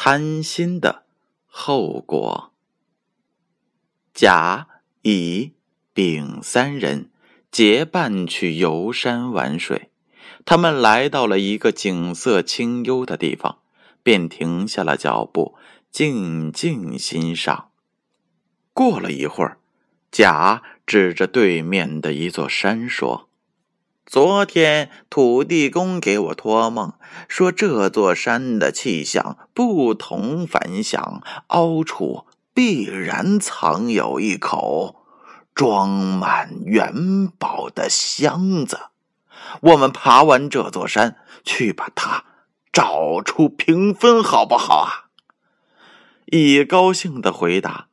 贪心的后果。甲、乙、丙三人结伴去游山玩水，他们来到了一个景色清幽的地方，便停下了脚步，静静欣赏。过了一会儿，甲指着对面的一座山说。昨天土地公给我托梦，说这座山的气象不同凡响，凹处必然藏有一口装满元宝的箱子。我们爬完这座山，去把它找出平分，好不好啊？乙高兴的回答，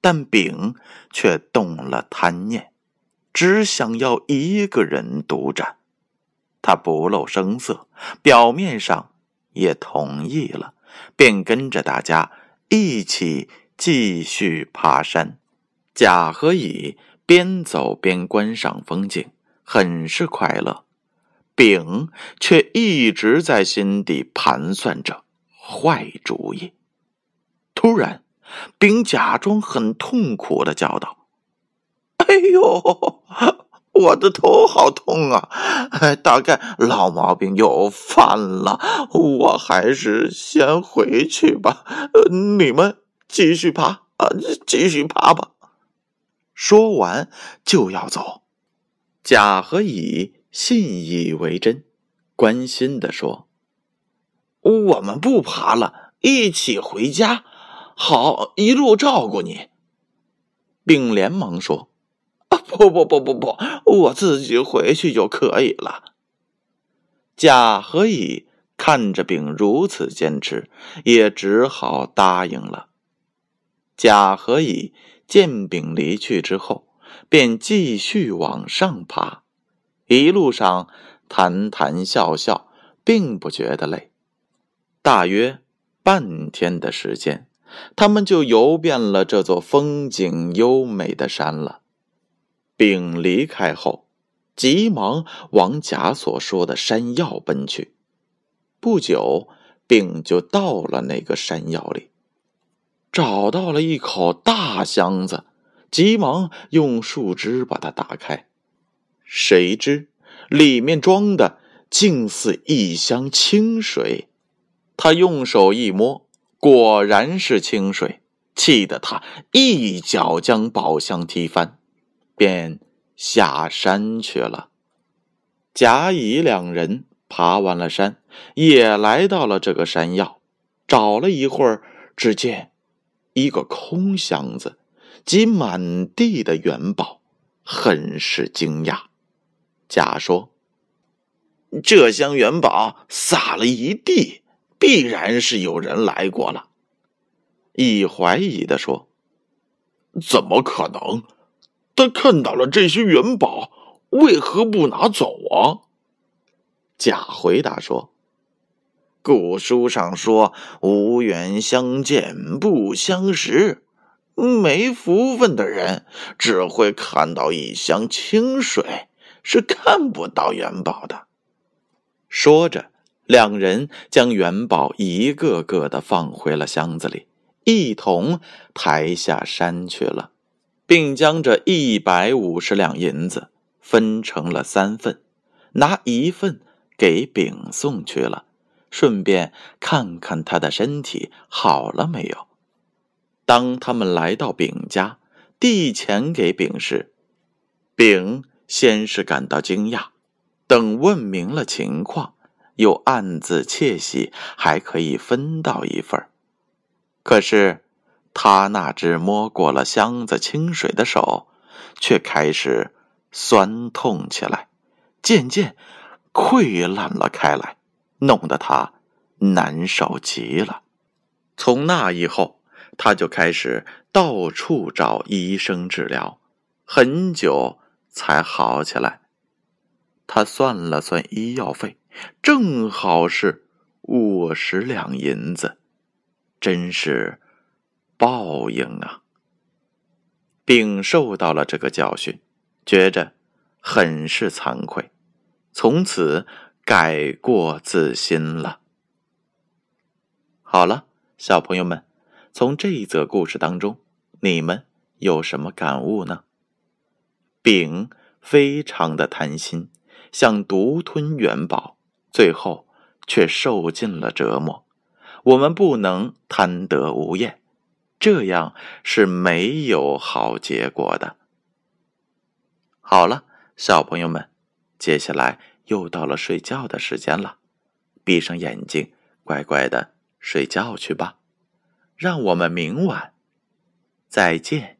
但丙却动了贪念。只想要一个人独占，他不露声色，表面上也同意了，便跟着大家一起继续爬山。甲和乙边走边观赏风景，很是快乐。丙却一直在心底盘算着坏主意。突然，丙假装很痛苦的叫道。哎呦，我的头好痛啊！大概老毛病又犯了，我还是先回去吧。你们继续爬啊，继续爬吧。说完就要走，甲和乙信以为真，关心的说：“我们不爬了，一起回家，好一路照顾你。”并连忙说。不不不不不，我自己回去就可以了。甲和乙看着丙如此坚持，也只好答应了。甲和乙见丙离去之后，便继续往上爬，一路上谈谈笑笑，并不觉得累。大约半天的时间，他们就游遍了这座风景优美的山了。丙离开后，急忙往甲所说的山药奔去。不久，丙就到了那个山药里，找到了一口大箱子，急忙用树枝把它打开。谁知里面装的竟似一箱清水。他用手一摸，果然是清水，气得他一脚将宝箱踢翻。便下山去了。甲乙两人爬完了山，也来到了这个山药，找了一会儿，只见一个空箱子及满地的元宝，很是惊讶。甲说：“这箱元宝撒了一地，必然是有人来过了。”乙怀疑的说：“怎么可能？”他看到了这些元宝，为何不拿走啊？甲回答说：“古书上说，无缘相见不相识，没福分的人只会看到一箱清水，是看不到元宝的。”说着，两人将元宝一个个的放回了箱子里，一同抬下山去了。并将这一百五十两银子分成了三份，拿一份给丙送去了，顺便看看他的身体好了没有。当他们来到丙家，递钱给丙时，丙先是感到惊讶，等问明了情况，又暗自窃喜，还可以分到一份可是。他那只摸过了箱子清水的手，却开始酸痛起来，渐渐溃烂了开来，弄得他难受极了。从那以后，他就开始到处找医生治疗，很久才好起来。他算了算医药费，正好是五十两银子，真是报应啊！丙受到了这个教训，觉着很是惭愧，从此改过自新了。好了。小朋友们，从这一则故事当中，你们有什么感悟呢？丙非常的贪心，想独吞元宝，最后却受尽了折磨。我们不能贪得无厌，这样是没有好结果的。好了，小朋友们，接下来又到了睡觉的时间了，闭上眼睛，乖乖的。睡觉去吧，让我们明晚再见。